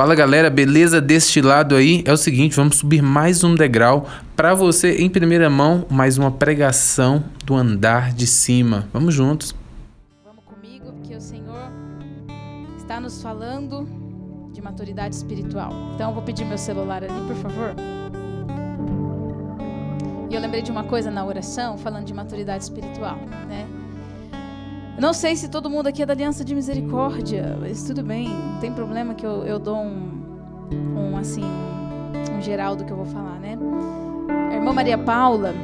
Fala galera, beleza deste lado aí? É o seguinte, vamos subir mais um degrau para você em primeira mão, mais uma pregação do andar de cima. Vamos juntos. Vamos comigo, porque o Senhor está nos falando de maturidade espiritual. Então eu vou pedir meu celular ali, por favor. E eu lembrei de uma coisa na oração, falando de maturidade espiritual, né? Não sei se todo mundo aqui é da Aliança de Misericórdia, mas tudo bem, não tem problema que eu, eu dou um, um assim, um geral do que eu vou falar, né? A irmã Maria Paula,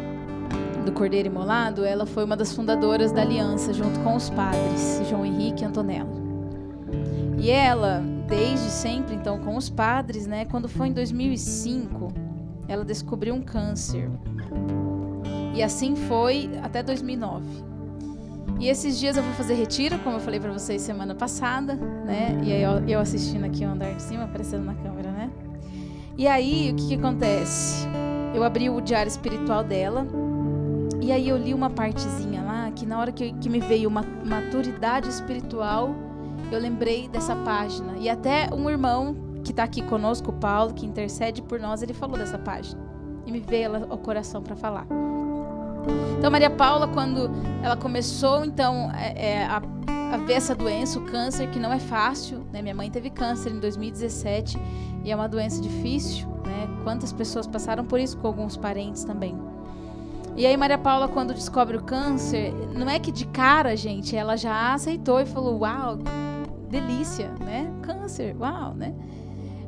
do Cordeiro Imolado, ela foi uma das fundadoras da Aliança, junto com os padres, João Henrique e Antonella. E ela, desde sempre, então, com os padres, né? Quando foi em 2005, ela descobriu um câncer. E assim foi até 2009. E esses dias eu vou fazer retiro, como eu falei para vocês semana passada, né? E aí eu, assistindo aqui o andar de cima, aparecendo na câmera, né? E aí, o que, que acontece? Eu abri o diário espiritual dela, e aí eu li uma partezinha lá, que na hora que, que me veio uma maturidade espiritual, eu lembrei dessa página. E até um irmão que está aqui conosco, o Paulo, que intercede por nós, ele falou dessa página. E me veio ela coração para falar. Então, Maria Paula, quando ela começou, então, é, é, a, a, ver essa doença, o câncer, que não é fácil, né? Minha mãe teve câncer em 2017 e é uma doença difícil, né? Quantas pessoas passaram por isso com alguns parentes também. E aí, Maria Paula, quando descobre o câncer, não é que de cara, gente, ela já aceitou e falou: Uau, delícia, né? Câncer, uau, né?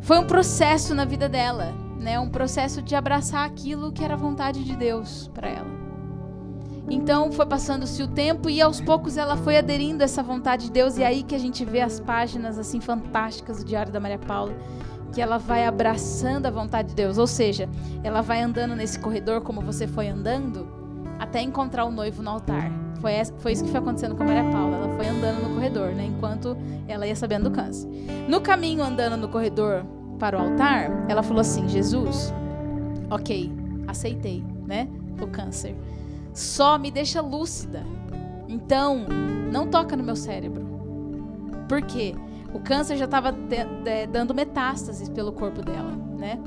Foi um processo na vida dela, né? Um processo de abraçar aquilo que era vontade de Deus para ela. Então foi passando-se o tempo e aos poucos ela foi aderindo a essa vontade de Deus e é aí que a gente vê as páginas assim fantásticas do Diário da Maria Paula, que ela vai abraçando a vontade de Deus, ou seja, ela vai andando nesse corredor como você foi andando até encontrar o noivo no altar. Foi, foi isso que foi acontecendo com a Maria Paula. Ela foi andando no corredor, né, enquanto ela ia sabendo do câncer. No caminho andando no corredor para o altar, ela falou assim: Jesus, ok, aceitei, né, o câncer só me deixa lúcida. Então, não toca no meu cérebro. Por quê? O câncer já estava dando metástases pelo corpo dela, né?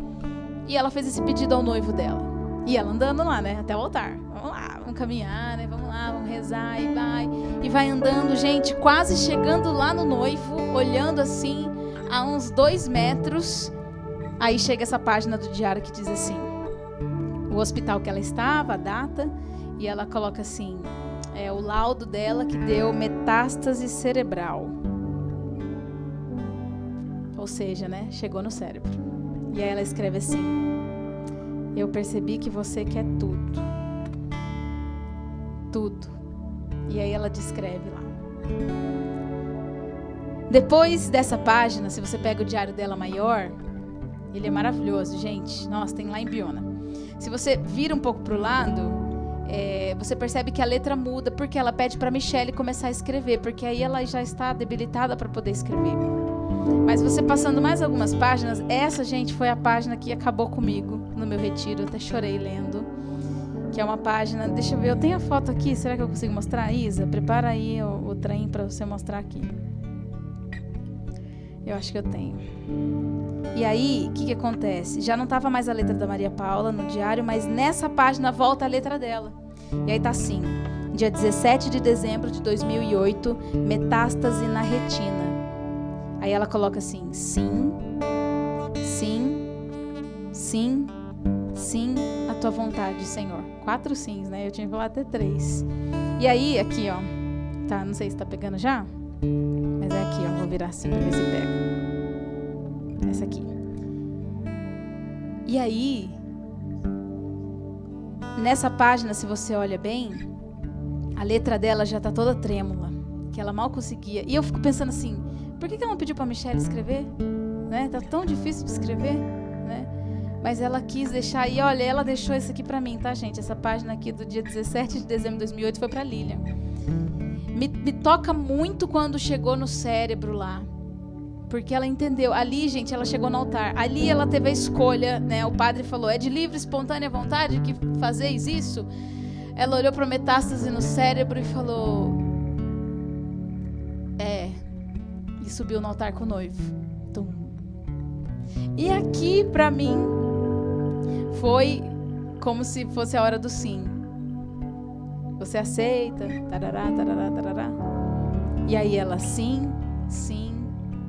E ela fez esse pedido ao noivo dela. E ela andando lá, né? Até o altar. Vamos lá, vamos caminhar, né? Vamos lá, vamos rezar e vai. E vai andando, gente, quase chegando lá no noivo, olhando assim, a uns dois metros. Aí chega essa página do diário que diz assim: o hospital que ela estava, a data, e ela coloca assim: é o laudo dela que deu metástase cerebral. Ou seja, né, chegou no cérebro. E aí ela escreve assim: Eu percebi que você quer tudo. Tudo. E aí ela descreve lá. Depois dessa página, se você pega o diário dela maior, ele é maravilhoso, gente. Nossa, tem lá em Biona. Se você vira um pouco para o lado, é, você percebe que a letra muda porque ela pede para Michelle começar a escrever, porque aí ela já está debilitada para poder escrever. Mas você passando mais algumas páginas, essa gente foi a página que acabou comigo no meu retiro, eu até chorei lendo. Que é uma página, deixa eu ver, eu tenho a foto aqui, será que eu consigo mostrar? Isa, prepara aí o, o trem para você mostrar aqui. Eu acho que eu tenho. E aí, o que, que acontece? Já não estava mais a letra da Maria Paula no diário, mas nessa página volta a letra dela. E aí tá assim: dia 17 de dezembro de 2008, metástase na retina. Aí ela coloca assim: sim, sim, sim, sim, a tua vontade, Senhor. Quatro sims, né? Eu tinha falar até três. E aí, aqui, ó. Tá, não sei se tá pegando já. Aqui, ó. Vou virar assim pra ver se pega. Essa aqui. E aí, nessa página, se você olha bem, a letra dela já está toda trêmula, que ela mal conseguia. E eu fico pensando assim, por que, ela não pediu para Michelle escrever? Né? Tá tão difícil de escrever, né? Mas ela quis deixar e olha, ela deixou isso aqui para mim, tá, gente? Essa página aqui do dia 17 de dezembro de 2008 foi para Lilian. Me, me toca muito quando chegou no cérebro lá. Porque ela entendeu. Ali, gente, ela chegou no altar. Ali ela teve a escolha, né? O padre falou: "É de livre, espontânea vontade que fazeis isso?" Ela olhou para metástase no cérebro e falou: "É." E subiu no altar com o noivo. Tum. E aqui, para mim, foi como se fosse a hora do sim. Você aceita? Tarará, tarará, tarará. E aí ela, sim, sim,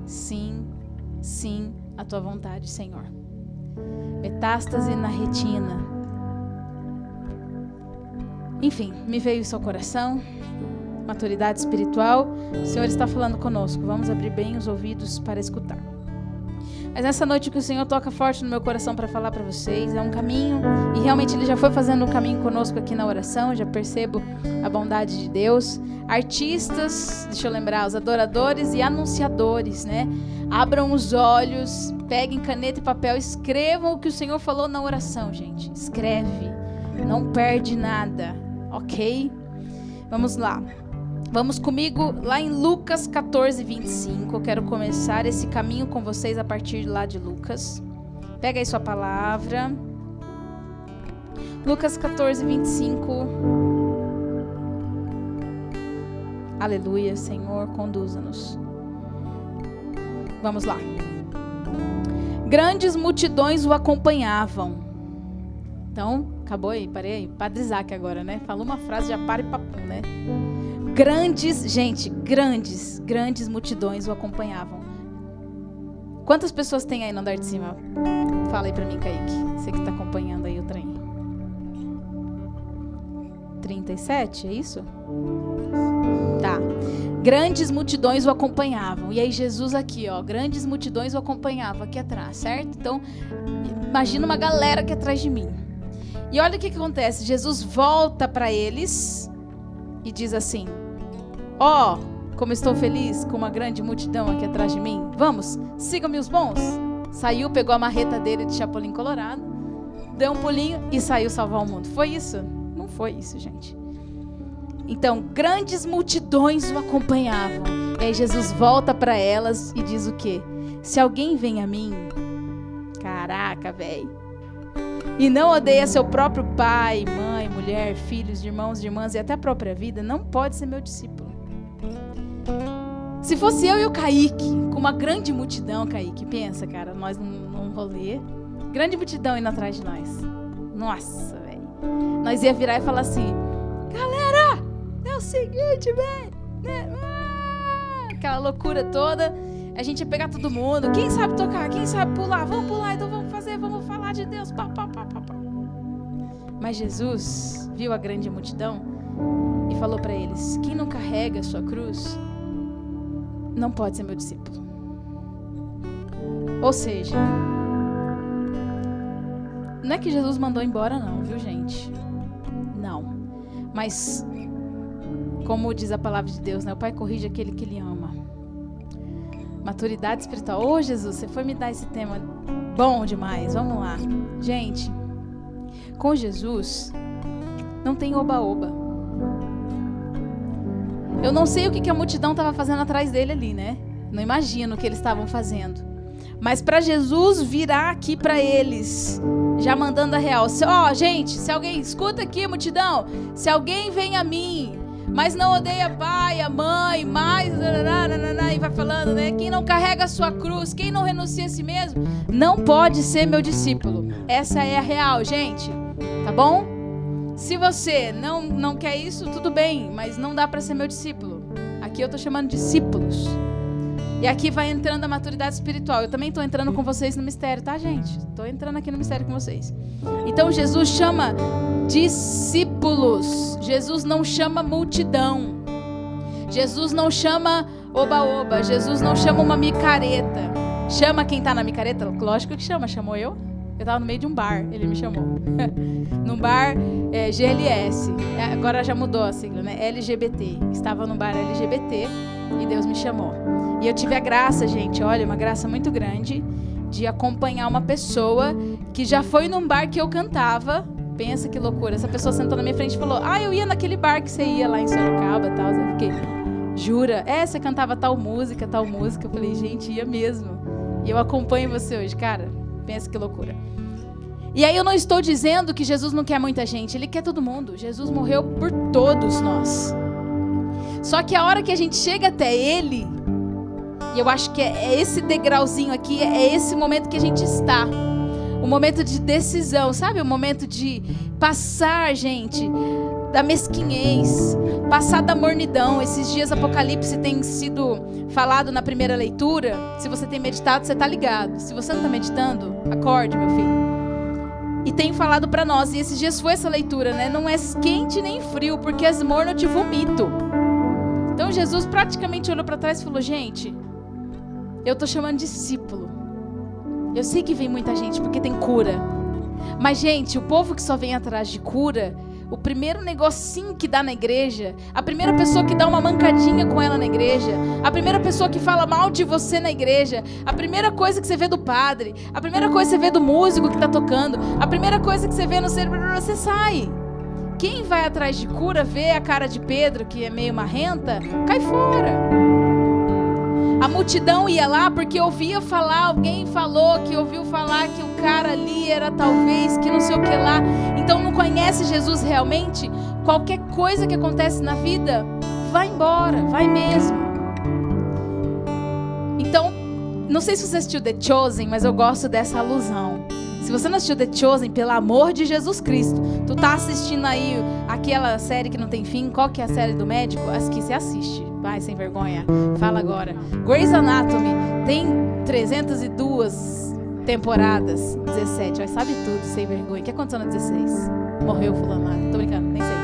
sim, sim, a tua vontade, Senhor. Metástase na retina. Enfim, me veio isso ao coração. Maturidade espiritual. O Senhor está falando conosco. Vamos abrir bem os ouvidos para escutar. Mas nessa noite que o Senhor toca forte no meu coração para falar para vocês, é um caminho, e realmente Ele já foi fazendo um caminho conosco aqui na oração, já percebo a bondade de Deus. Artistas, deixa eu lembrar, os adoradores e anunciadores, né? Abram os olhos, peguem caneta e papel, escrevam o que o Senhor falou na oração, gente. Escreve, não perde nada, ok? Vamos lá. Vamos comigo lá em Lucas 14, 25. Eu quero começar esse caminho com vocês a partir de lá de Lucas. Pega aí sua palavra. Lucas 14, 25. Aleluia, Senhor, conduza-nos. Vamos lá. Grandes multidões o acompanhavam. Então, acabou aí, parei aí. Padre Isaac agora, né? Falou uma frase, já para e papo, né? Grandes, gente, grandes, grandes multidões o acompanhavam. Quantas pessoas tem aí no andar de cima? Fala aí pra mim, Kaique. Você que tá acompanhando aí o trem. 37, é isso? Tá. Grandes multidões o acompanhavam. E aí Jesus aqui, ó, grandes multidões o acompanhavam aqui atrás, certo? Então, imagina uma galera aqui atrás de mim. E olha o que, que acontece. Jesus volta para eles e diz assim: Ó, oh, como estou feliz com uma grande multidão aqui atrás de mim. Vamos, sigam-me os bons. Saiu, pegou a marreta dele de Chapolin Colorado, deu um pulinho e saiu salvar o mundo. Foi isso? Não foi isso, gente. Então, grandes multidões o acompanhavam. E aí Jesus volta para elas e diz o quê? Se alguém vem a mim, caraca, velho, e não odeia seu próprio pai, mãe, mulher, filhos, irmãos, irmãs e até a própria vida, não pode ser meu discípulo. Se fosse eu e o Kaique, com uma grande multidão, Kaique, pensa, cara, nós num, rolê, grande multidão indo atrás de nós. Nossa, velho. Nós ia virar e falar assim: galera, é o seguinte, velho. Né? Ah, aquela loucura toda. A gente ia pegar todo mundo. Quem sabe tocar? Quem sabe pular? Vamos pular, então vamos fazer, vamos falar de Deus. Pá, pá, pá, pá, pá. Mas Jesus viu a grande multidão e falou para eles: Quem não carrega a sua cruz não pode ser meu discípulo. Ou seja, não é que Jesus mandou embora, não, viu, gente? Não. Mas, como diz a palavra de Deus, né? O Pai corrige aquele que ele ama. Maturidade espiritual. Ô, oh, Jesus, você foi me dar esse tema bom demais. Vamos lá. Gente, com Jesus, não tem oba-oba. Eu não sei o que, a multidão estava fazendo atrás dele ali, né? Não imagino o que eles estavam fazendo. Mas para Jesus virar aqui para eles, já mandando a real. Ó, oh, gente, se alguém escuta aqui, multidão, se alguém vem a mim, mas não odeia pai, a mãe, mais, e vai falando, né? Quem não carrega a sua cruz, quem não renuncia a si mesmo, não pode ser meu discípulo. Essa é a real, gente. Tá bom? Se você não, não quer isso, tudo bem, mas não dá para ser meu discípulo. Aqui eu estou chamando discípulos. E aqui vai entrando a maturidade espiritual. Eu também estou entrando com vocês no mistério, tá, gente? Estou entrando aqui no mistério com vocês. Então Jesus chama discípulos. Jesus não chama multidão. Jesus não chama oba-oba. Jesus não chama uma micareta. Chama quem está na micareta? Lógico que chama. Chamou eu? Eu tava no meio de um bar, ele me chamou. num bar é, GLS. É, agora já mudou a sigla, né? LGBT. Estava no bar LGBT e Deus me chamou. E eu tive a graça, gente, olha, uma graça muito grande de acompanhar uma pessoa que já foi num bar que eu cantava. Pensa que loucura. Essa pessoa sentou na minha frente e falou: Ah, eu ia naquele bar que você ia lá em Sorocaba e tal. Eu fiquei, jura? É, você cantava tal música, tal música. Eu falei, gente, ia mesmo. E eu acompanho você hoje, cara. Pensa que loucura. E aí eu não estou dizendo que Jesus não quer muita gente, ele quer todo mundo. Jesus morreu por todos nós. Só que a hora que a gente chega até ele, E eu acho que é, é esse degrauzinho aqui, é esse momento que a gente está. O momento de decisão, sabe? O momento de passar, gente, da mesquinhez, passar da mornidão. Esses dias Apocalipse tem sido falado na primeira leitura. Se você tem meditado, você está ligado. Se você não está meditando, acorde, meu filho. E tem falado para nós, e esses dias foi essa leitura, né? Não é quente nem frio, porque as morno eu te vomito. Então Jesus praticamente olhou para trás e falou: Gente, eu tô chamando discípulo. Eu sei que vem muita gente porque tem cura. Mas, gente, o povo que só vem atrás de cura o primeiro negocinho que dá na igreja, a primeira pessoa que dá uma mancadinha com ela na igreja, a primeira pessoa que fala mal de você na igreja, a primeira coisa que você vê do padre, a primeira coisa que você vê do músico que está tocando, a primeira coisa que você vê no cérebro, você sai. Quem vai atrás de cura, vê a cara de Pedro, que é meio marrenta, cai fora. A multidão ia lá porque ouvia falar, alguém falou que ouviu falar que o cara ali era talvez que não sei o que lá. Então não conhece Jesus realmente. Qualquer coisa que acontece na vida, vai embora, vai mesmo. Então, não sei se você assistiu The Chosen, mas eu gosto dessa alusão. Se você não assistiu The Chosen, pelo amor de Jesus Cristo, tu tá assistindo aí aquela série que não tem fim, qual que é a série do médico? As que você assiste. Vai, sem vergonha. Fala agora. Grey's Anatomy tem 302 temporadas. 17. Vai, sabe tudo, sem vergonha. O que aconteceu na 16? Morreu fulano. Tô brincando, nem sei.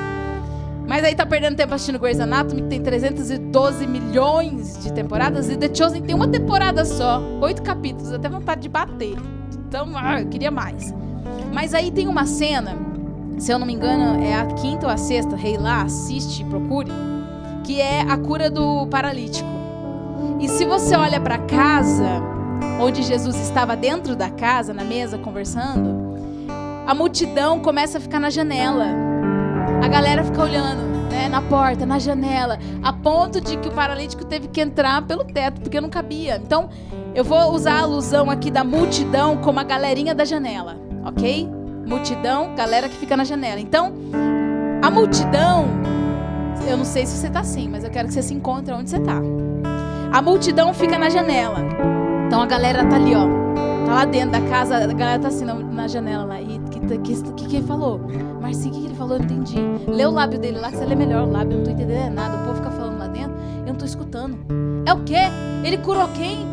Mas aí tá perdendo tempo assistindo Grey's Anatomy, que tem 312 milhões de temporadas. E The Chosen tem uma temporada só. Oito capítulos. Até vontade de bater. Então, ah, eu queria mais. Mas aí tem uma cena, se eu não me engano, é a quinta ou a sexta, rei lá, assiste, procure, que é a cura do paralítico. E se você olha para casa, onde Jesus estava dentro da casa, na mesa, conversando, a multidão começa a ficar na janela. A galera fica olhando, né, na porta, na janela, a ponto de que o paralítico teve que entrar pelo teto, porque não cabia. Então, eu vou usar a alusão aqui da multidão como a galerinha da janela, ok? Multidão, galera que fica na janela. Então, a multidão, eu não sei se você está assim, mas eu quero que você se encontre onde você está. A multidão fica na janela. Então a galera tá ali, ó. Tá lá dentro da casa, a galera tá assim na, janela lá. E o que, que, que, que ele falou? Marcinho, o que, que ele falou? Eu não entendi. Lê o lábio dele lá, que você lê melhor o lábio. Eu não tô entendendo nada. O povo fica falando lá dentro. Eu não tô escutando. É o quê? Ele curou quem?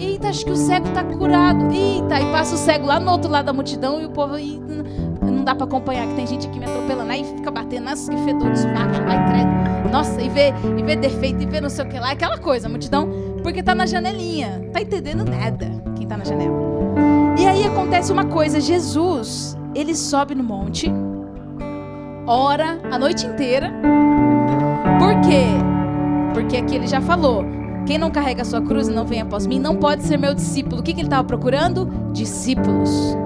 Eita, acho que o cego está curado. Eita, e passa o cego lá no outro lado da multidão e o povo aí não dá para acompanhar, que tem gente aqui me atropelando. Aí fica batendo, nossa, que fedor de sovaco, vai credo. Nossa, e vê, e vê defeito, e vê não sei o que lá, aquela coisa, a multidão, porque tá na janelinha. Tá entendendo nada quem tá na janela. E aí acontece uma coisa, Jesus, ele sobe no monte, ora a noite inteira. Por quê? Porque aqui ele já falou, quem não carrega a sua cruz e não vem após mim não pode ser meu discípulo. O que, que ele estava procurando? Discípulos.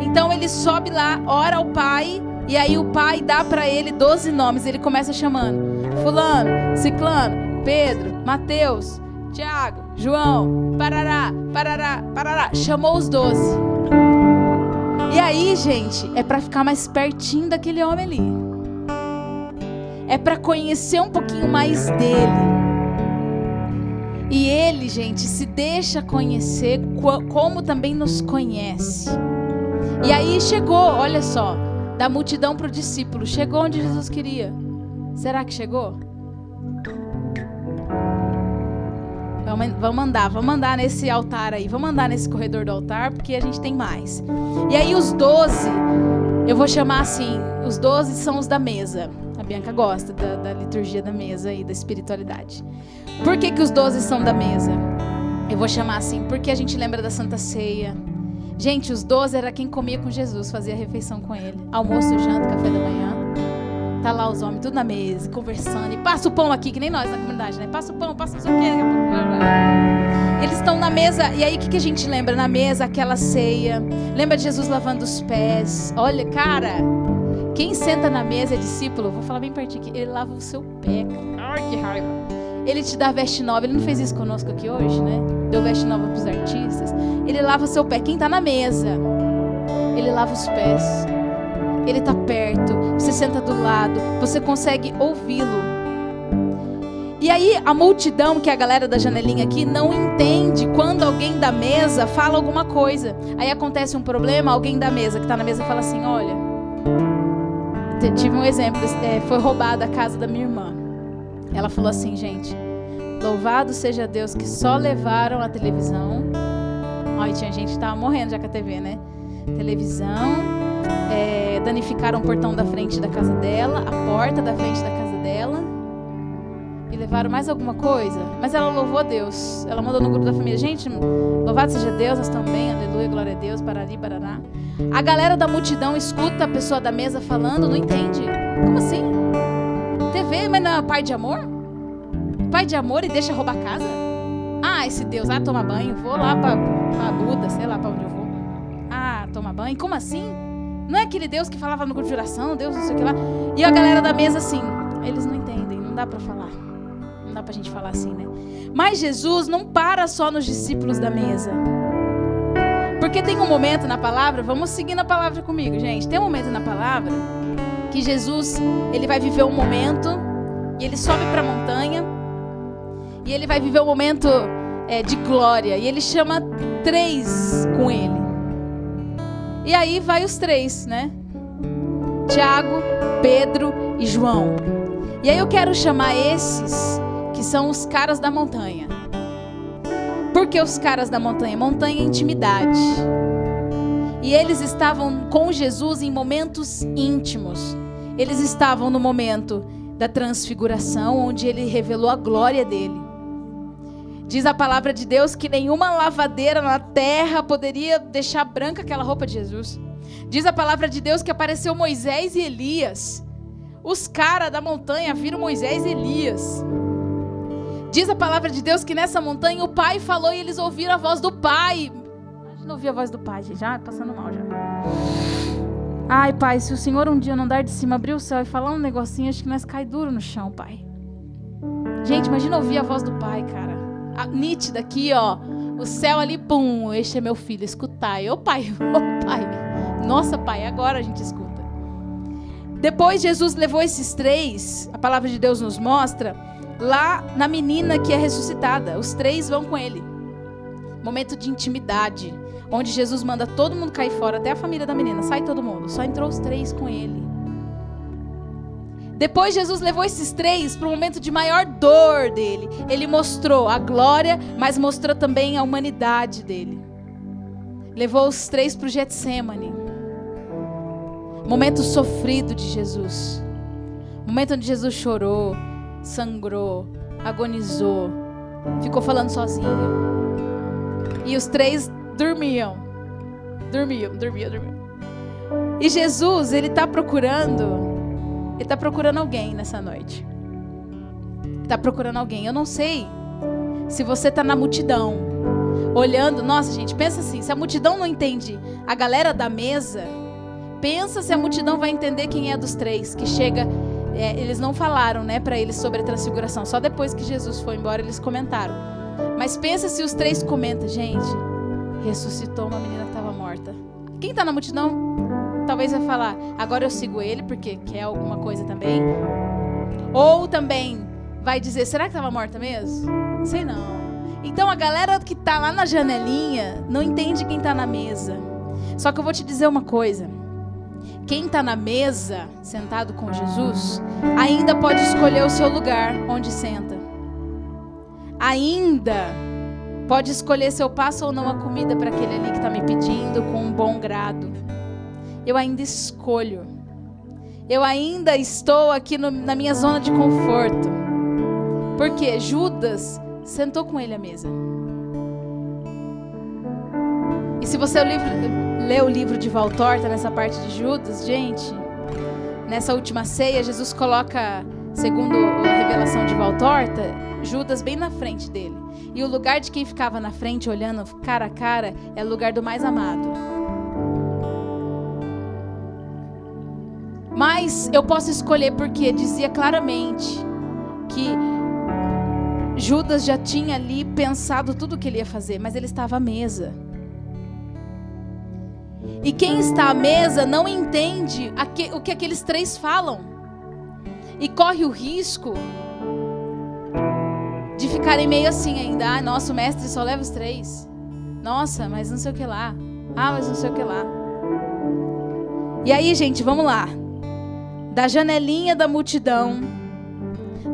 Então ele sobe lá, ora ao pai, e aí o pai dá para ele 12 nomes. Ele começa chamando: Fulano, Ciclano, Pedro, Mateus, Tiago, João, Parará, Parará, Parará. Chamou os 12. E aí, gente, é para ficar mais pertinho daquele homem ali. É para conhecer um pouquinho mais dele. E ele, gente, se deixa conhecer como também nos conhece. E aí chegou, olha só, da multidão para o discípulo, chegou onde Jesus queria. Será que chegou? Vamos mandar, vamos mandar nesse altar aí, vamos mandar nesse corredor do altar, porque a gente tem mais. E aí os doze, eu vou chamar assim, os doze são os da mesa. A Bianca gosta da, da liturgia da mesa e da espiritualidade. Por que, que os doze são da mesa? Eu vou chamar assim, porque a gente lembra da Santa Ceia. Gente, os doze era quem comia com Jesus, fazia refeição com ele. Almoço, janta, café da manhã. Tá lá os homens tudo na mesa, conversando. E passa o pão aqui, que nem nós na comunidade, né? Passa o pão, passa o quê. Eles estão na mesa, e aí o que, que a gente lembra? Na mesa, aquela ceia. Lembra de Jesus lavando os pés. Olha, cara, quem senta na mesa é discípulo, vou falar bem pertinho aqui, ele lava o seu pé. Ai, que raiva. Ele te dá veste nova. Ele não fez isso conosco aqui hoje, né? Deu veste nova para os artistas. Ele lava seu pé. Quem está na mesa? Ele lava os pés. Ele está perto. Você senta do lado. Você consegue ouvi-lo. E aí a multidão, que é a galera da janelinha aqui, não entende quando alguém da mesa fala alguma coisa. Aí acontece um problema, alguém da mesa que está na mesa fala assim: olha, tive um exemplo, é, foi roubada a casa da minha irmã. Ela falou assim, gente, louvado seja Deus que só levaram a televisão. Olha, tinha gente que tava morrendo já com a TV, né? Televisão, é, danificaram o portão da frente da casa dela, a porta da frente da casa dela levaram mais alguma coisa, mas ela louvou a Deus. Ela mandou no grupo da família: gente, louvado seja Deus, nós estamos bem, aleluia, glória a Deus, parali, barará. A galera da multidão escuta a pessoa da mesa falando, não entende. Como assim? TV, mas não é pai de amor? Pai de amor e deixa roubar casa? Ah, esse Deus, ah, toma banho, vou lá para Buda, sei lá para onde eu vou. Ah, toma banho, como assim? Não é aquele Deus que falava no grupo de oração, Deus não sei o que lá. E a galera da mesa assim, eles não entendem, não dá para falar. Não dá pra gente falar assim, né? Mas Jesus não para só nos discípulos da mesa. Porque tem um momento na palavra, vamos seguir na palavra comigo, gente. Tem um momento na palavra que Jesus, ele vai viver um momento e ele sobe para a montanha e ele vai viver um momento é, de glória e ele chama três com ele. E aí vai os três, né? Tiago, Pedro e João. E aí eu quero chamar esses que são os caras da montanha. Por que os caras da montanha? Montanha é intimidade. E eles estavam com Jesus em momentos íntimos. Eles estavam no momento da transfiguração, onde ele revelou a glória dele. Diz a palavra de Deus que nenhuma lavadeira na terra poderia deixar branca aquela roupa de Jesus. Diz a palavra de Deus que apareceu Moisés e Elias. Os caras da montanha viram Moisés e Elias. Diz a palavra de Deus que nessa montanha o pai falou e eles ouviram a voz do pai. Imagina ouvir a voz do pai, gente. Já passando mal já. Ai, pai, se o Senhor um dia não dar de cima, abrir o céu e falar um negocinho, acho que nós cai duro no chão, pai. Gente, imagina ouvir a voz do pai, cara. Nítida aqui, ó. O céu ali, pum, este é meu filho, escutai. Ô pai, ô pai. Nossa, pai, agora a gente escuta. Depois Jesus levou esses três, a palavra de Deus nos mostra lá na menina que é ressuscitada. Os três vão com ele. Momento de intimidade, onde Jesus manda todo mundo cair fora, até a família da menina, sai todo mundo. Só entrou os três com ele. Depois Jesus levou esses três para o momento de maior dor dele. Ele mostrou a glória, mas mostrou também a humanidade dele. Levou os três para o Getsemane. Momento sofrido de Jesus. Momento onde Jesus chorou, sangrou, agonizou, ficou falando sozinho. E os três dormiam. Dormiam, dormiam, dormiam. E Jesus, ele está procurando, ele está procurando alguém nessa noite. Está procurando alguém. Eu não sei se você está na multidão, olhando. Nossa, gente, pensa assim: se a multidão não entende a galera da mesa, pensa se a multidão vai entender quem é dos três que chega é, eles não falaram, né, para eles sobre a transfiguração. Só depois que Jesus foi embora eles comentaram. Mas pensa se os três comentam, gente, ressuscitou uma menina que estava morta. Quem está na multidão talvez vai falar, agora eu sigo ele porque quer alguma coisa também. Ou também vai dizer, será que estava morta mesmo? Sei não. Então a galera que está lá na janelinha não entende quem está na mesa. Só que eu vou te dizer uma coisa quem está na mesa, sentado com Jesus, ainda pode escolher o seu lugar onde senta. Ainda pode escolher se eu passo ou não a comida para aquele ali que está me pedindo com um bom grado. Eu ainda escolho. Eu ainda estou aqui no, na minha zona de conforto. Porque Judas sentou com ele à mesa. E se você lê o livro de Valtorta nessa parte de Judas, gente, nessa última ceia, Jesus coloca, segundo a revelação de Valtorta, Judas bem na frente dele. E o lugar de quem ficava na frente, olhando cara a cara, é o lugar do mais amado. Mas eu posso escolher porque dizia claramente que Judas já tinha ali pensado tudo o que ele ia fazer, mas ele estava à mesa. E quem está à mesa não entende o que aqueles três falam. E corre o risco ficarem meio assim ainda. Ah, nossa, o mestre só leva os três. Nossa, mas não sei o que lá. Ah, mas não sei o que lá. E aí, gente, vamos lá. Da janelinha da multidão,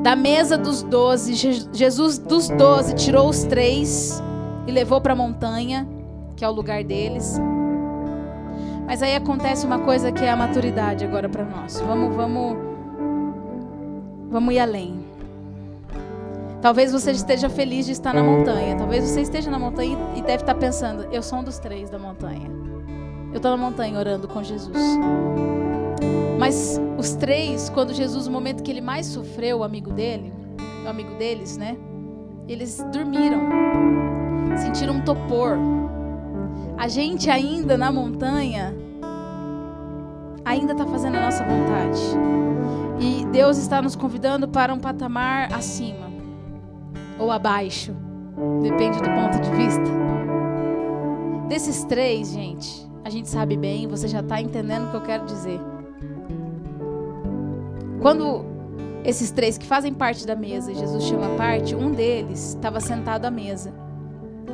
da mesa dos doze, Jesus dos doze tirou os três e levou para a montanha, que é o lugar deles. Mas aí acontece uma coisa que é a maturidade agora para nós. Vamos, vamos, vamos ir além. Talvez você esteja feliz de estar na montanha. Talvez você esteja na montanha e deve estar pensando: eu sou um dos três da montanha. Eu estou na montanha orando com Jesus. Mas os três, quando Jesus, no momento que ele mais sofreu, o amigo dele, o amigo deles, né? Eles dormiram, sentiram um topor. A gente ainda na montanha, ainda está fazendo a nossa vontade. E Deus está nos convidando para um patamar acima ou abaixo, depende do ponto de vista. Desses três, gente, a gente sabe bem, você já está entendendo o que eu quero dizer. Quando esses três que fazem parte da mesa, Jesus chama a parte, um deles estava sentado à mesa,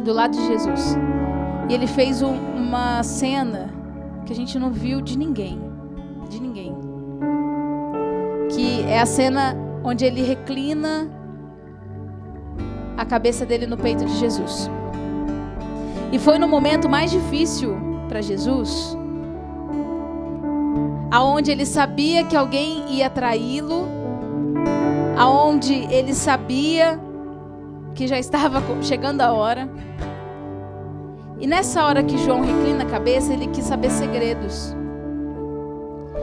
do lado de Jesus. E ele fez um, uma cena que a gente não viu de ninguém. De ninguém. Que é a cena onde ele reclina a cabeça dele no peito de Jesus. E foi no momento mais difícil para Jesus, aonde ele sabia que alguém ia traí-lo, aonde ele sabia que já estava chegando a hora. E nessa hora que João reclina a cabeça, ele quis saber segredos.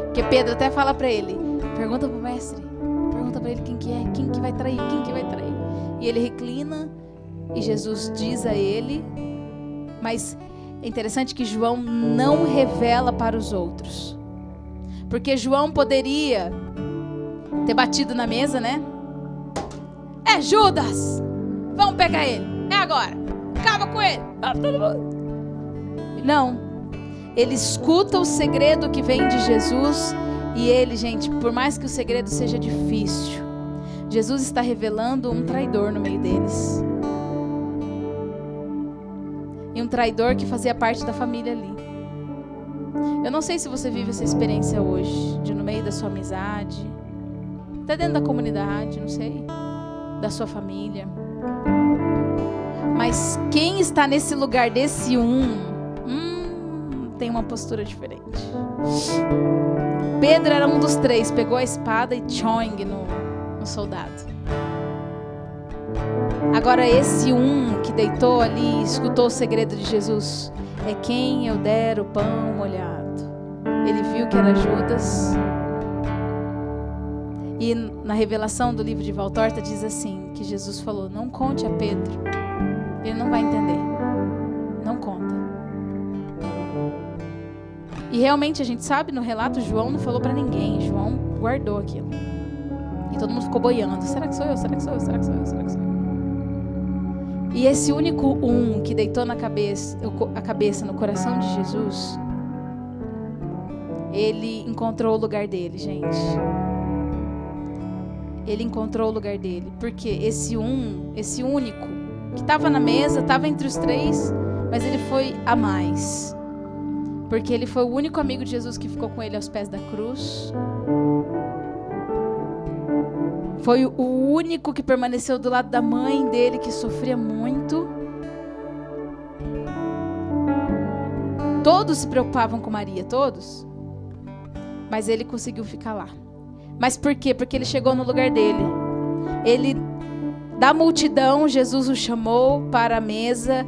Porque Pedro até fala para ele: pergunta para o mestre, pergunta para ele quem que é, quem que vai trair, quem que vai trair. E ele reclina e Jesus diz a ele, mas é interessante que João não revela para os outros. Porque João poderia ter batido na mesa, né? É Judas! Vamos pegar ele. É agora. Acaba com ele. Não. Ele escuta o segredo que vem de Jesus e ele, gente, por mais que o segredo seja difícil, Jesus está revelando um traidor no meio deles. E um traidor que fazia parte da família ali. Eu não sei se você vive essa experiência hoje, de no meio da sua amizade, até dentro da comunidade, não sei, da sua família. Mas quem está nesse lugar desse um, hum, tem uma postura diferente. Pedro era um dos três, pegou a espada e choing no, no soldado. Agora, esse um que deitou ali escutou o segredo de Jesus é quem eu der o pão molhado. Ele viu que era Judas. E na revelação do livro de Valtorta diz assim: que Jesus falou: Não conte a Pedro, ele não vai entender. Não conta. E realmente a gente sabe no relato, João não falou para ninguém, João guardou aquilo. E todo mundo ficou boiando: será que sou eu? Será que sou eu? Será que sou eu? Será que sou eu? E esse único um que deitou na cabeça, a cabeça no coração de Jesus, ele encontrou o lugar dele, gente. Ele encontrou o lugar dele, porque esse um, esse único que estava na mesa, estava entre os três, mas ele foi a mais. Porque ele foi o único amigo de Jesus que ficou com ele aos pés da cruz. Foi o único que permaneceu do lado da mãe dele, que sofria muito. Todos se preocupavam com Maria, todos. Mas ele conseguiu ficar lá. Mas por quê? Porque ele chegou no lugar dele. Ele, da multidão, Jesus o chamou para a mesa,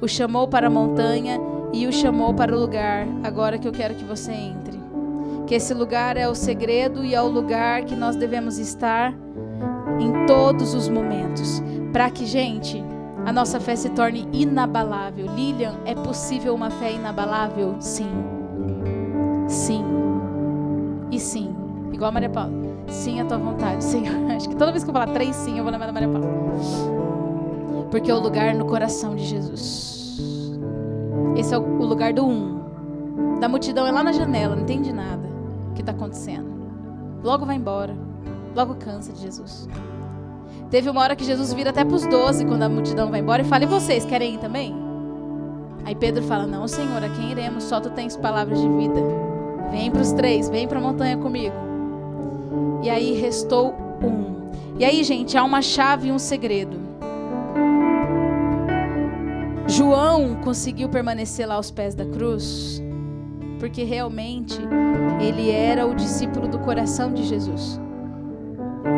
o chamou para a montanha e o chamou para o lugar. Agora que eu quero que você entre. Que esse lugar é o segredo e é o lugar que nós devemos estar em todos os momentos. Para que, gente, a nossa fé se torne inabalável. Lilian, é possível uma fé inabalável? Sim. Sim. E sim. Igual a Maria Paula. Sim, a tua vontade, Senhor. Acho que toda vez que eu falar três sim, eu vou lembrar da Maria Paula. Porque é o lugar no coração de Jesus. Esse é o lugar do um. Da multidão é lá na janela, não entende nada que está acontecendo. Logo vai embora. Logo cansa de Jesus. Teve uma hora que Jesus vira até para os doze quando a multidão vai embora e fala: E vocês querem ir também? Aí Pedro fala: Não, Senhor, a quem iremos? Só tu tens palavras de vida. Vem para os três, vem para a montanha comigo. E aí restou um. E aí, gente, há uma chave e um segredo. João conseguiu permanecer lá aos pés da cruz porque realmente ele era o discípulo do coração de Jesus.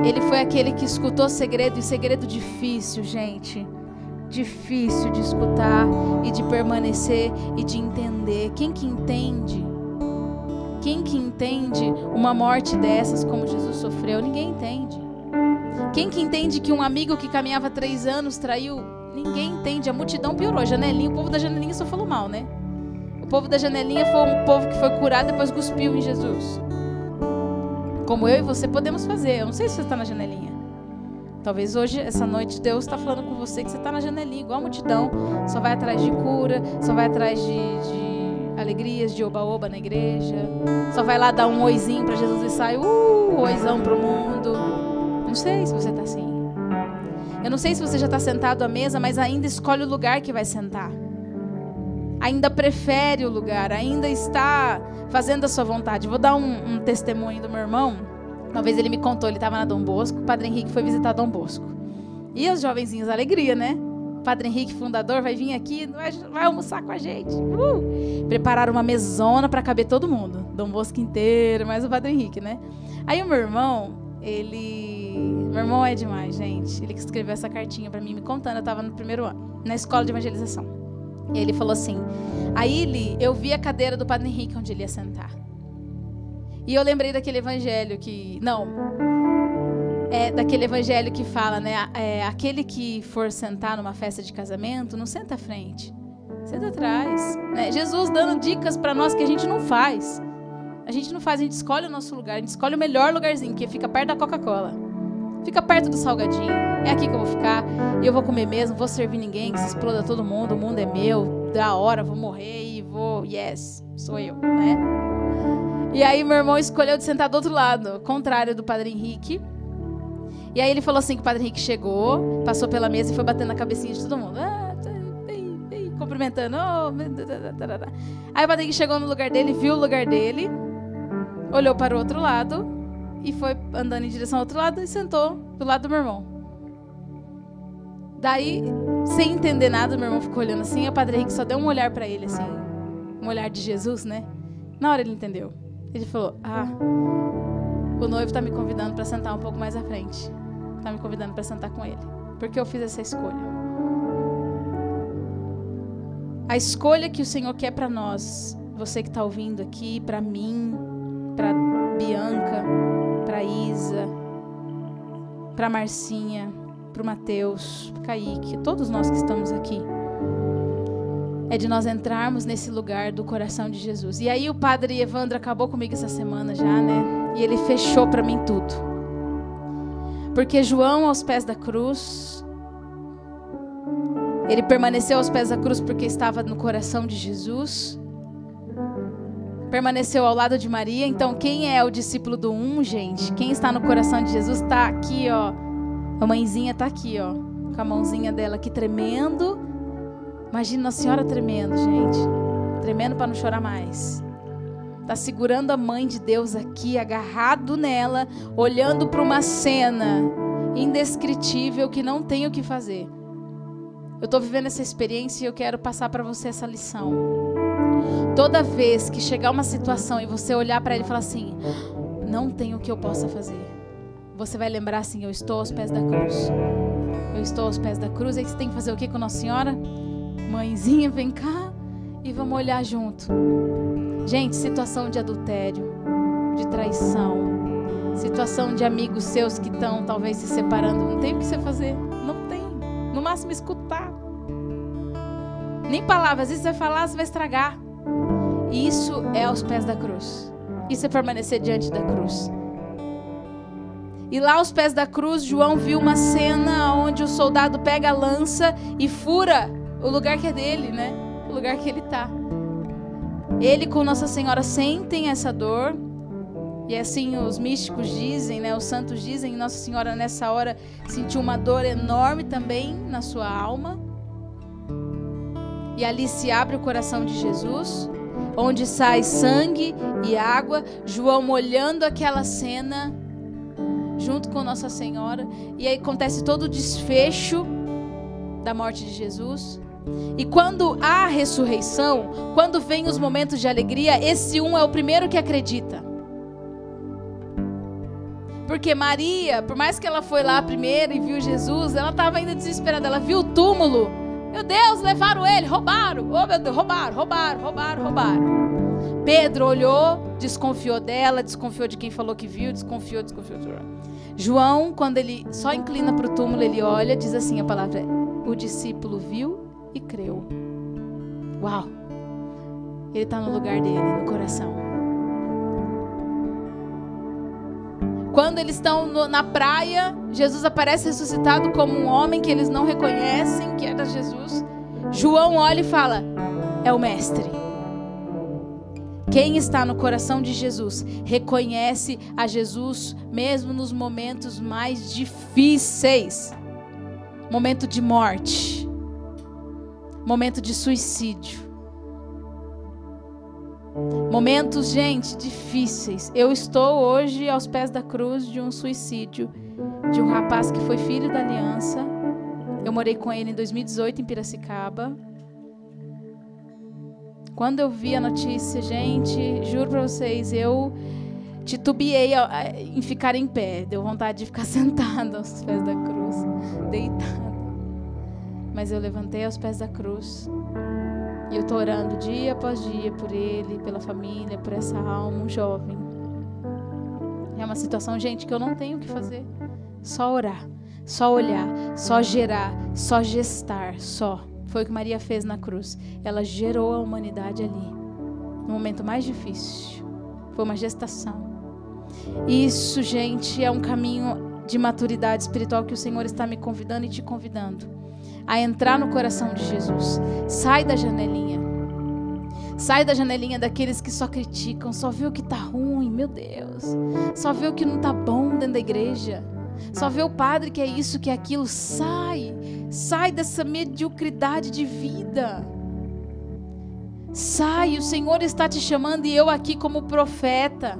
Ele foi aquele que escutou segredo, e segredo difícil, gente. Difícil de escutar e de permanecer e de entender. Quem que entende? Quem que entende uma morte dessas como Jesus sofreu? Ninguém entende. Quem que entende que um amigo que caminhava três anos traiu? Ninguém entende. A multidão piorou. Janelinha, o povo da janelinha só falou mal, né? O povo da janelinha foi um povo que foi curado e depois cuspiu em Jesus. Como eu e você podemos fazer. Eu não sei se você está na janelinha. Talvez hoje, essa noite, Deus está falando com você que você está na janelinha, igual a multidão. Só vai atrás de cura, só vai atrás de, de alegrias, de oba-oba na igreja. Só vai lá dar um oizinho para Jesus e sai, uh, oizão pro mundo. Não sei se você está assim. Eu não sei se você já está sentado à mesa, mas ainda escolhe o lugar que vai sentar ainda prefere o lugar, ainda está fazendo a sua vontade. Vou dar um, um testemunho do meu irmão. Uma vez ele me contou, ele estava na Dom Bosco, o Padre Henrique foi visitar Dom Bosco. E os jovenzinhos, alegria, né? Padre Henrique, fundador, vai vir aqui, vai, vai almoçar com a gente. Uh! Prepararam uma mesona para caber todo mundo. Dom Bosco inteiro, mais o Padre Henrique, né? Aí o meu irmão, ele. Meu irmão é demais, gente. Ele que escreveu essa cartinha para mim, me contando. Eu estava no primeiro ano, na escola de evangelização. E ele falou assim: Aí eu vi a cadeira do Padre Henrique onde ele ia sentar. E eu lembrei daquele evangelho que. Não. É daquele evangelho que fala, né? É, aquele que for sentar numa festa de casamento, não senta à frente. Senta atrás. Né? Jesus dando dicas para nós que a gente não faz. A gente não faz, a gente escolhe o nosso lugar, a gente escolhe o melhor lugarzinho, que fica perto da Coca-Cola. Fica perto do salgadinho. É aqui que eu vou ficar. Eu vou comer mesmo, vou servir ninguém, que se exploda todo mundo, o mundo é meu, da hora, vou morrer e vou. Yes, sou eu, né? E aí meu irmão escolheu de sentar do outro lado, contrário do Padre Henrique. E aí ele falou assim que o Padre Henrique chegou, passou pela mesa e foi batendo na cabecinha de todo mundo. Ah, tá, cumprimentando. Oh, aí o Padre Henrique chegou no lugar dele, viu o lugar dele, olhou para o outro lado e foi andando em direção ao outro lado e sentou do lado do meu irmão. Daí, sem entender nada, meu irmão ficou olhando assim, e o Padre Henrique só deu um olhar para ele assim, um olhar de Jesus, né? Na hora ele entendeu. Ele falou: "Ah, o noivo está me convidando para sentar um pouco mais à frente. Está me convidando para sentar com ele, porque eu fiz essa escolha." A escolha que o Senhor quer para nós, você que está ouvindo aqui, para mim, para Bianca, para Isa, para Marcinha, para o Mateus, Kaique, todos nós que estamos aqui. É de nós entrarmos nesse lugar do coração de Jesus. E aí o padre Evandro acabou comigo essa semana já, né? E ele fechou para mim tudo. Porque João aos pés da cruz, ele permaneceu aos pés da cruz porque estava no coração de Jesus permaneceu ao lado de Maria. Então, quem é o discípulo do um, gente? Quem está no coração de Jesus está aqui, ó. A mãezinha está aqui, ó, com a mãozinha dela aqui tremendo. Imagina a senhora tremendo, gente. Tremendo para não chorar mais. Está segurando a mãe de Deus aqui, agarrado nela, olhando para uma cena indescritível que não tem o que fazer. Eu estou vivendo essa experiência e eu quero passar para você essa lição. Toda vez que chegar uma situação e você olhar para ele e falar assim: não tem o que eu possa fazer. Você vai lembrar assim: eu estou aos pés da cruz. Eu estou aos pés da cruz. Aí você tem que fazer o que com Nossa Senhora? Mãezinha, vem cá e vamos olhar junto. Gente, situação de adultério, de traição, situação de amigos seus que estão talvez se separando. Não tem o que você fazer. Não tem. No máximo escutar. Nem palavras. Isso vai falar, você vai estragar. Isso é aos pés da cruz. Isso é permanecer diante da cruz. E lá aos pés da cruz, João viu uma cena onde o soldado pega a lança e fura o lugar que é dele, né? O lugar que ele está. Ele com Nossa Senhora sentem essa dor E assim os místicos dizem, né, os santos dizem, Nossa Senhora nessa hora sentiu uma dor enorme também na sua alma. E ali se abre o coração de Jesus, onde sai sangue e água, João molhando aquela cena junto com Nossa Senhora, e aí acontece todo o desfecho da morte de Jesus. E quando há ressurreição, quando vem os momentos de alegria, esse um é o primeiro que acredita. Porque Maria, por mais que ela foi lá primeiro e viu Jesus, ela estava ainda desesperada. Ela viu o túmulo. Meu Deus, levaram ele, roubaram. Oh, meu Deus, roubaram, roubaram, roubaram, roubaram. Pedro olhou, desconfiou dela, desconfiou de quem falou que viu, desconfiou, desconfiou. João, quando ele só inclina para o túmulo, ele olha, diz assim a palavra: o discípulo viu e creu. Uau! Ele está no lugar dele, no coração. Quando eles estão no, na praia, Jesus aparece ressuscitado como um homem que eles não reconhecem que era Jesus. João olha e fala: É o Mestre. Quem está no coração de Jesus reconhece a Jesus mesmo nos momentos mais difíceis momento de morte, momento de suicídio. Momentos, gente, difíceis. Eu estou hoje aos pés da cruz de um suicídio de um rapaz que foi filho da aliança. Eu morei com ele em 2018 em Piracicaba. Quando eu vi a notícia, gente, juro para vocês, eu titubeei em ficar em pé. Deu vontade de ficar sentado aos pés da cruz, deitado. Mas eu levantei aos pés da cruz. E eu estou orando dia após dia por ele, pela família, por essa alma, um jovem. É uma situação, gente, que eu não tenho o que fazer. Só orar, só olhar, só gerar, só gestar, só. Foi o que Maria fez na cruz. Ela gerou a humanidade ali. No momento mais difícil. Foi uma gestação. Isso, gente, é um caminho de maturidade espiritual que o Senhor está me convidando e te convidando a entrar no coração de Jesus. Sai da janelinha. Sai da janelinha daqueles que só criticam, só vê o que está ruim, meu Deus. Só vê o que não está bom dentro da igreja. Só vê o padre que é isso, que é aquilo. Sai. Sai dessa mediocridade de vida. Sai, o Senhor está te chamando e eu aqui como profeta.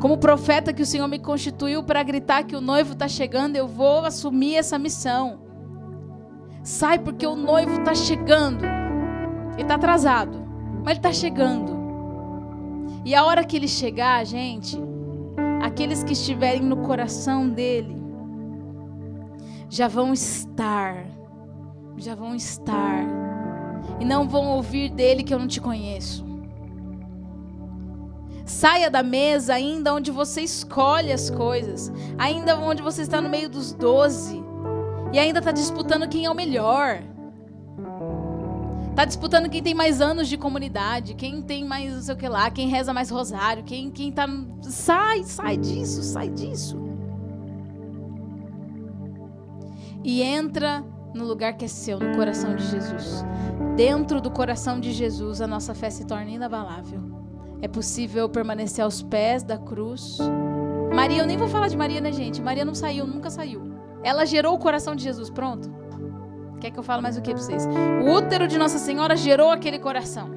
Como profeta que o Senhor me constituiu para gritar que o noivo está chegando, eu vou assumir essa missão. Sai porque o noivo está chegando. Ele está atrasado, mas ele está chegando. E a hora que ele chegar, gente, aqueles que estiverem no coração dele já vão estar, já vão estar, e não vão ouvir dele que eu não te conheço. Saia da mesa ainda onde você escolhe as coisas, ainda onde você está no meio dos doze e ainda está disputando quem é o melhor. Está disputando quem tem mais anos de comunidade, quem tem mais não sei o que lá, quem reza mais rosário, quem, quem tá. Sai, sai disso, sai disso. E entra no lugar que é seu, no coração de Jesus. Dentro do coração de Jesus, a nossa fé se torna inabalável. É possível permanecer aos pés da cruz. Maria, eu nem vou falar de Maria, né, gente? Maria não saiu, nunca saiu. Ela gerou o coração de Jesus, pronto. Quer que eu fale mais o que para vocês? O útero de Nossa Senhora gerou aquele coração.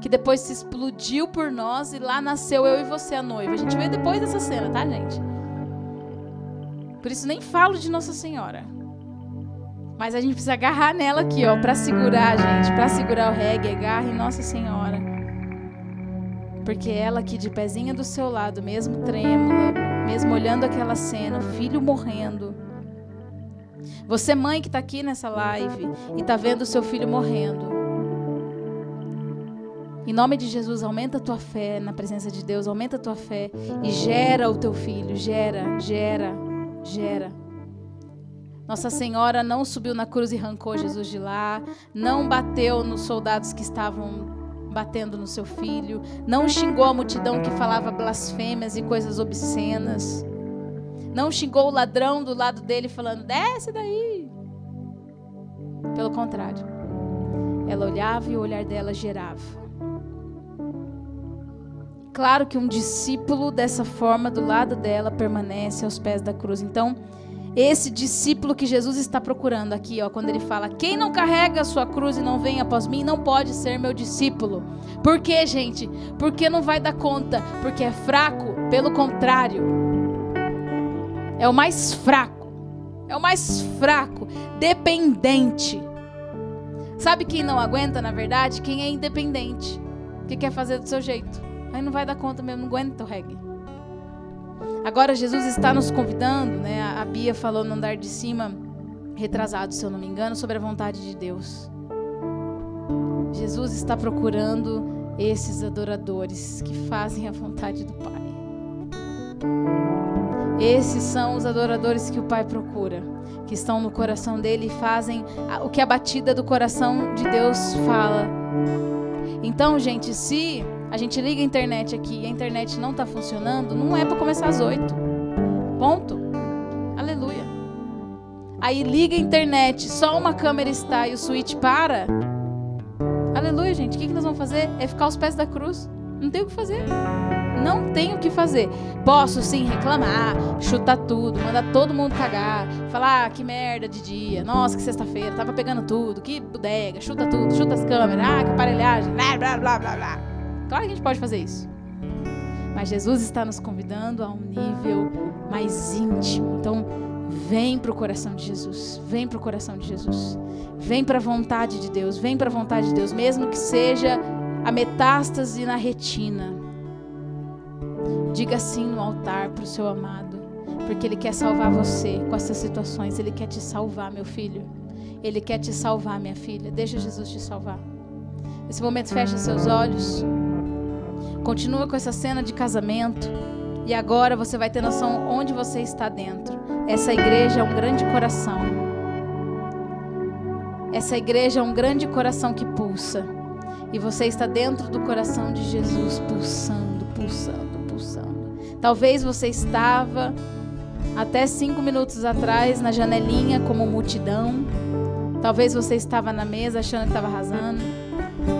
Que depois se explodiu por nós e lá nasceu eu e você, a noiva. A gente veio depois dessa cena, tá, gente? Por isso nem falo de Nossa Senhora. Mas a gente precisa agarrar nela aqui, ó, para segurar, gente, para segurar o reggae, agarre Nossa Senhora. Porque ela aqui de pezinha do seu lado, mesmo trêmula, mesmo olhando aquela cena, o filho morrendo. Você mãe que está aqui nessa live e está vendo o seu filho morrendo. Em nome de Jesus, aumenta a tua fé na presença de Deus, aumenta a tua fé e gera o teu filho, gera, gera, gera. Nossa Senhora não subiu na cruz e arrancou Jesus de lá, não bateu nos soldados que estavam batendo no seu filho, não xingou a multidão que falava blasfêmias e coisas obscenas, não xingou o ladrão do lado dele falando: desce daí. Pelo contrário, ela olhava e o olhar dela gerava. Claro que um discípulo dessa forma do lado dela permanece aos pés da cruz. Então, esse discípulo que Jesus está procurando aqui, ó, quando ele fala: "Quem não carrega a sua cruz e não vem após mim, não pode ser meu discípulo". Por quê, gente? Porque não vai dar conta, porque é fraco, pelo contrário. É o mais fraco. É o mais fraco, dependente. Sabe quem não aguenta, na verdade? Quem é independente, que quer fazer do seu jeito. Aí não vai dar conta mesmo, não aguenta o reggae. Agora Jesus está nos convidando, né? A Bia falou no andar de cima, retrasado, se eu não me engano, sobre a vontade de Deus. Jesus está procurando esses adoradores que fazem a vontade do Pai. Esses são os adoradores que o Pai procura, que estão no coração dele e fazem o que a batida do coração de Deus fala. Então, gente, se a gente liga a internet aqui e a internet não está funcionando, não é para começar às oito. Ponto. Aleluia. Aí liga a internet, só uma câmera está e o switch para. Aleluia, gente. O que, que nós vamos fazer? É ficar aos pés da cruz. Não tem o que fazer. Não tem o que fazer. Posso sim reclamar, chutar tudo, mandar todo mundo cagar, falar ah, que merda de dia, nossa, que sexta-feira, tava pegando tudo, que bodega, chuta tudo, chuta as câmeras, ah, que aparelhagem, blá blá blá blá blá. Claro que a gente pode fazer isso. Mas Jesus está nos convidando a um nível mais íntimo. Então, vem para o coração de Jesus. Vem para o coração de Jesus. Vem para a vontade de Deus. Vem para a vontade de Deus, mesmo que seja a metástase na retina. Diga sim no altar para o seu amado, porque Ele quer salvar você com essas situações. Ele quer te salvar, meu filho. Ele quer te salvar, minha filha. Deixa Jesus te salvar. Nesse momento, fecha seus olhos. Continua com essa cena de casamento. E agora você vai ter noção onde você está dentro. Essa igreja é um grande coração. Essa igreja é um grande coração que pulsa. E você está dentro do coração de Jesus, pulsando, pulsando, pulsando. Talvez você estava até cinco minutos atrás na janelinha como multidão. Talvez você estava na mesa achando que estava arrasando.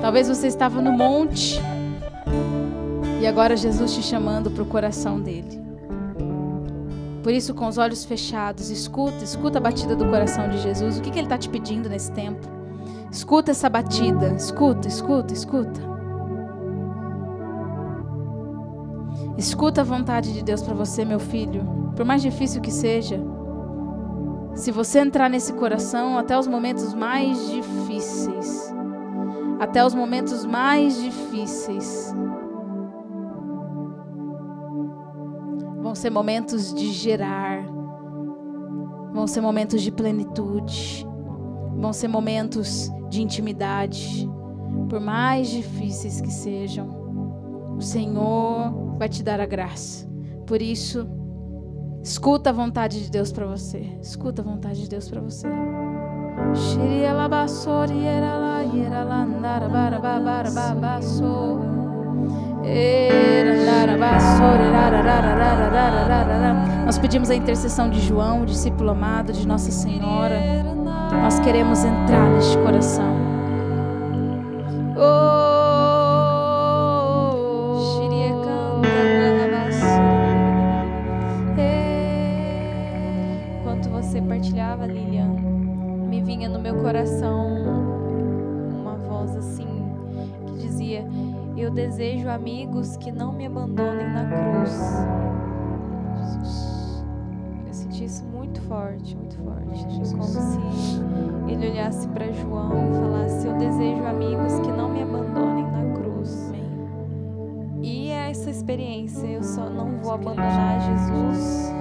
Talvez você estava no monte e agora Jesus te chamando para o coração dele. Por isso, com os olhos fechados, escuta, escuta a batida do coração de Jesus. O que, que ele está te pedindo nesse tempo? Escuta essa batida, escuta, escuta, escuta. Escuta a vontade de Deus para você, meu filho. Por mais difícil que seja, se você entrar nesse coração, até os momentos mais difíceis, até os momentos mais difíceis, ser momentos de gerar, vão ser momentos de plenitude, vão ser momentos de intimidade, por mais difíceis que sejam. O Senhor vai te dar a graça. Por isso, escuta a vontade de Deus para você. Escuta a vontade de Deus para você. Shiri era era nós pedimos a intercessão de João, discípulo amado de Nossa Senhora. Nós queremos entrar neste coração. Amigos que não me abandonem na cruz. Jesus. Eu senti isso muito forte, muito forte. Jesus. Como se ele olhasse para João e falasse: Eu desejo amigos que não me abandonem na cruz. Amém. E é essa experiência. Eu só não vou abandonar Jesus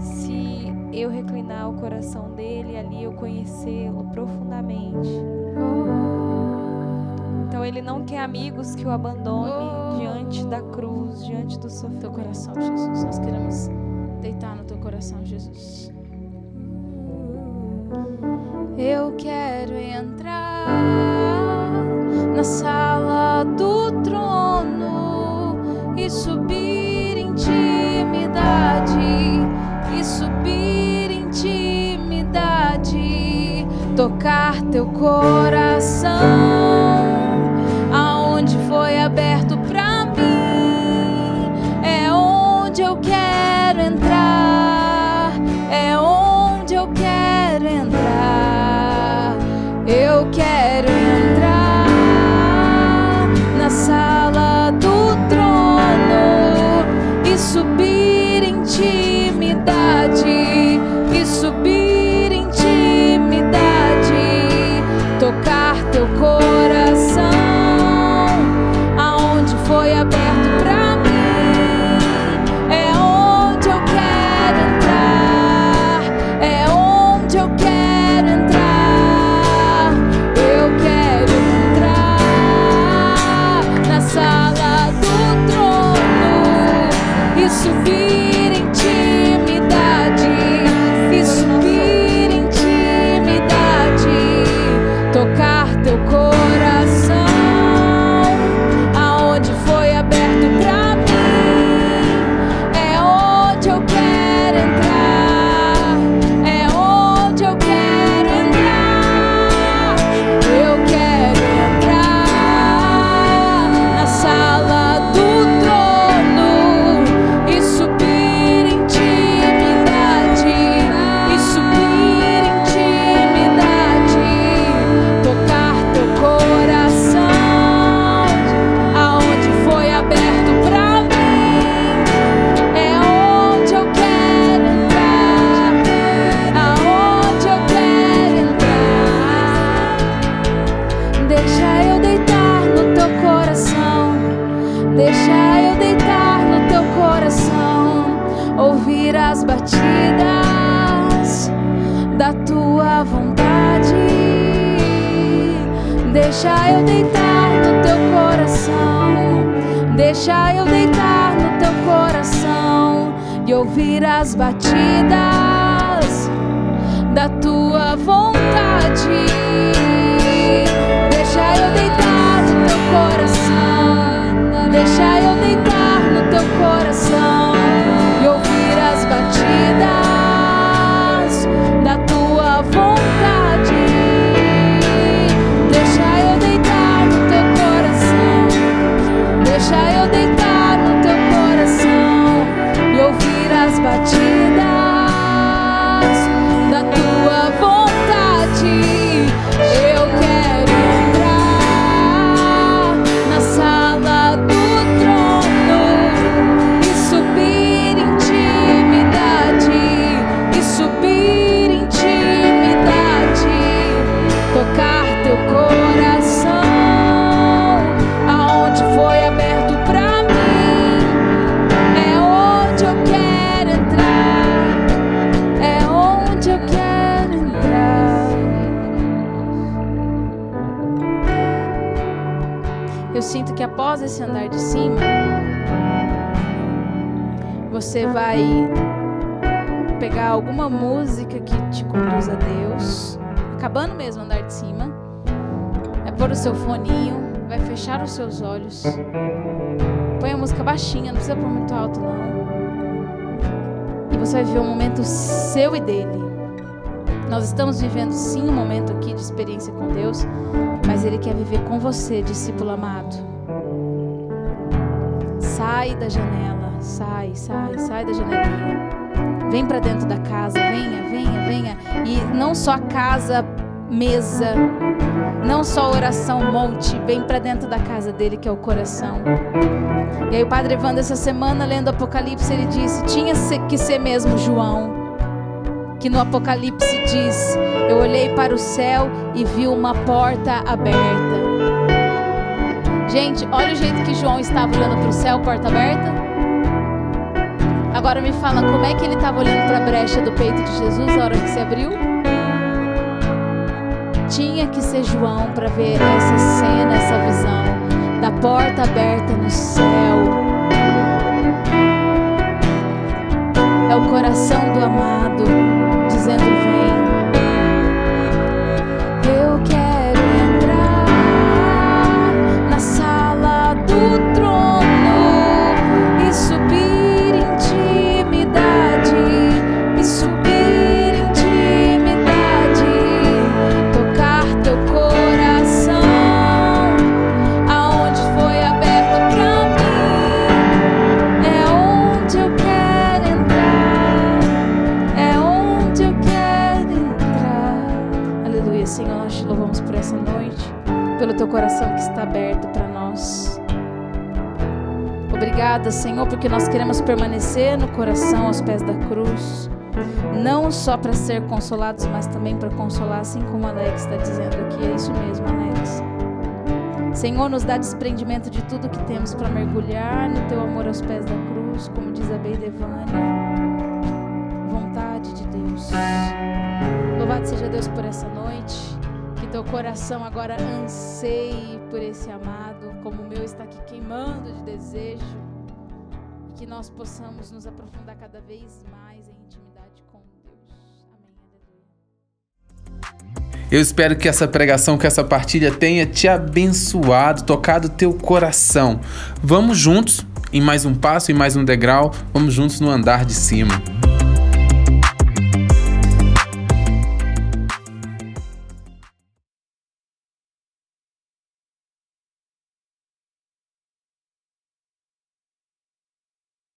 se eu reclinar o coração dele ali eu conhecê-lo profundamente. Então ele não quer amigos que o abandonem oh. diante da cruz, diante do sofrimento. Teu coração, Jesus. Nós queremos deitar no teu coração, Jesus. Eu quero entrar na sala do trono e subir intimidade e subir intimidade, tocar teu coração Deixa eu deitar no teu coração e ouvir as batidas da tua vontade. Deixa eu deitar no teu coração. Deixa eu deitar no teu coração e ouvir as batidas. Esse andar de cima, você vai pegar alguma música que te conduz a Deus, acabando mesmo andar de cima, vai pôr o seu foninho, vai fechar os seus olhos, põe a música baixinha, não precisa pôr muito alto não. E você vai viver um momento seu e dele. Nós estamos vivendo sim um momento aqui de experiência com Deus, mas Ele quer viver com você, discípulo amado. Sai da janela, sai, sai, sai da janelinha. Vem para dentro da casa, venha, venha, venha. E não só casa, mesa, não só oração, monte, vem para dentro da casa dele que é o coração. E aí o Padre Evandro essa semana lendo Apocalipse ele disse: tinha que ser mesmo João, que no Apocalipse diz: eu olhei para o céu e vi uma porta aberta. Gente, olha o jeito que João estava olhando para o céu, porta aberta. Agora me fala como é que ele estava olhando para a brecha do peito de Jesus na hora que se abriu? Tinha que ser João para ver essa cena, essa visão da porta aberta no céu. É o coração do amado dizendo: Obrigada, Senhor, porque nós queremos permanecer no coração aos pés da cruz. Não só para ser consolados, mas também para consolar, assim como Alex está dizendo aqui. É isso mesmo, Alex. Senhor, nos dá desprendimento de tudo que temos para mergulhar no teu amor aos pés da cruz, como diz a Beidevânia. Vontade de Deus. Louvado seja Deus por essa noite teu coração agora anseie por esse amado, como o meu está aqui queimando de desejo, que nós possamos nos aprofundar cada vez mais em intimidade com Deus. Amém. Eu espero que essa pregação, que essa partilha tenha te abençoado, tocado teu coração. Vamos juntos em mais um passo, em mais um degrau, vamos juntos no andar de cima.